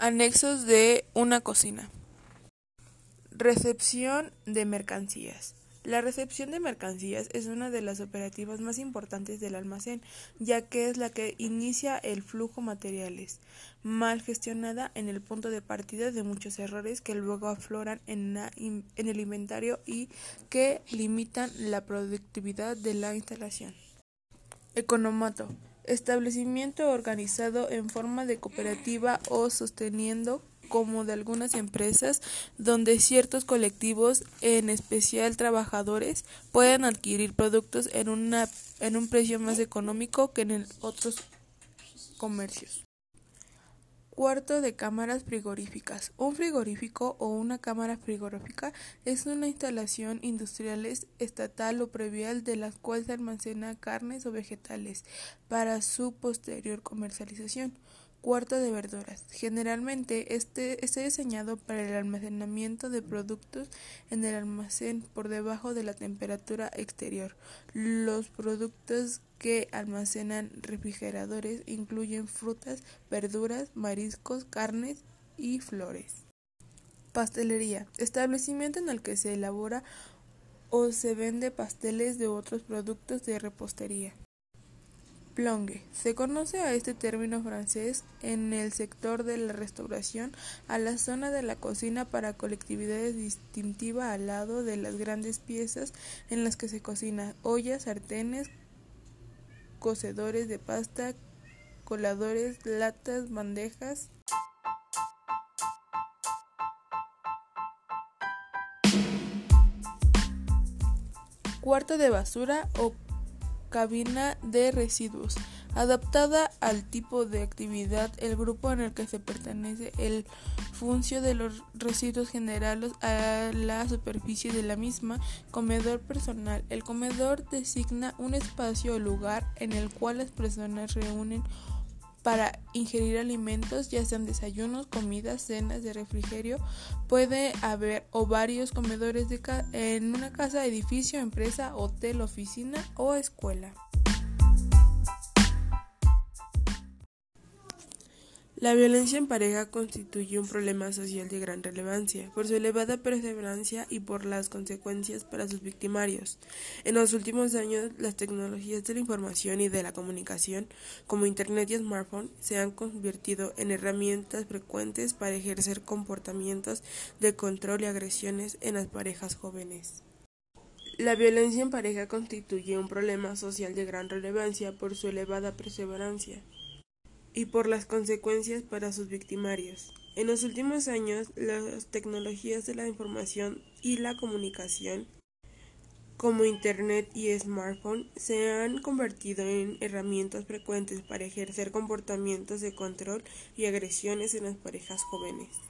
Anexos de una cocina. Recepción de mercancías. La recepción de mercancías es una de las operativas más importantes del almacén, ya que es la que inicia el flujo materiales, mal gestionada en el punto de partida de muchos errores que luego afloran en, en el inventario y que limitan la productividad de la instalación. Economato establecimiento organizado en forma de cooperativa o sosteniendo como de algunas empresas donde ciertos colectivos, en especial trabajadores, pueden adquirir productos en, una, en un precio más económico que en otros comercios. Cuarto de cámaras frigoríficas. Un frigorífico o una cámara frigorífica es una instalación industrial estatal o previal de la cual se almacena carnes o vegetales para su posterior comercialización. Cuarto de verduras. Generalmente este está diseñado para el almacenamiento de productos en el almacén por debajo de la temperatura exterior. Los productos que almacenan refrigeradores incluyen frutas, verduras, mariscos, carnes y flores. Pastelería. Establecimiento en el que se elabora o se vende pasteles de otros productos de repostería. Plonge. Se conoce a este término francés en el sector de la restauración a la zona de la cocina para colectividades distintiva al lado de las grandes piezas en las que se cocina, ollas, sartenes, cocedores de pasta, coladores, latas, bandejas. Cuarto de basura o cabina de residuos. Adaptada al tipo de actividad, el grupo en el que se pertenece, el funcio de los residuos generados a la superficie de la misma, comedor personal. El comedor designa un espacio o lugar en el cual las personas reúnen para ingerir alimentos, ya sean desayunos, comidas, cenas de refrigerio. Puede haber o varios comedores de en una casa, edificio, empresa, hotel, oficina o escuela. La violencia en pareja constituye un problema social de gran relevancia por su elevada perseverancia y por las consecuencias para sus victimarios. En los últimos años, las tecnologías de la información y de la comunicación, como Internet y smartphone, se han convertido en herramientas frecuentes para ejercer comportamientos de control y agresiones en las parejas jóvenes. La violencia en pareja constituye un problema social de gran relevancia por su elevada perseverancia y por las consecuencias para sus victimarios. En los últimos años, las tecnologías de la información y la comunicación, como Internet y smartphone, se han convertido en herramientas frecuentes para ejercer comportamientos de control y agresiones en las parejas jóvenes.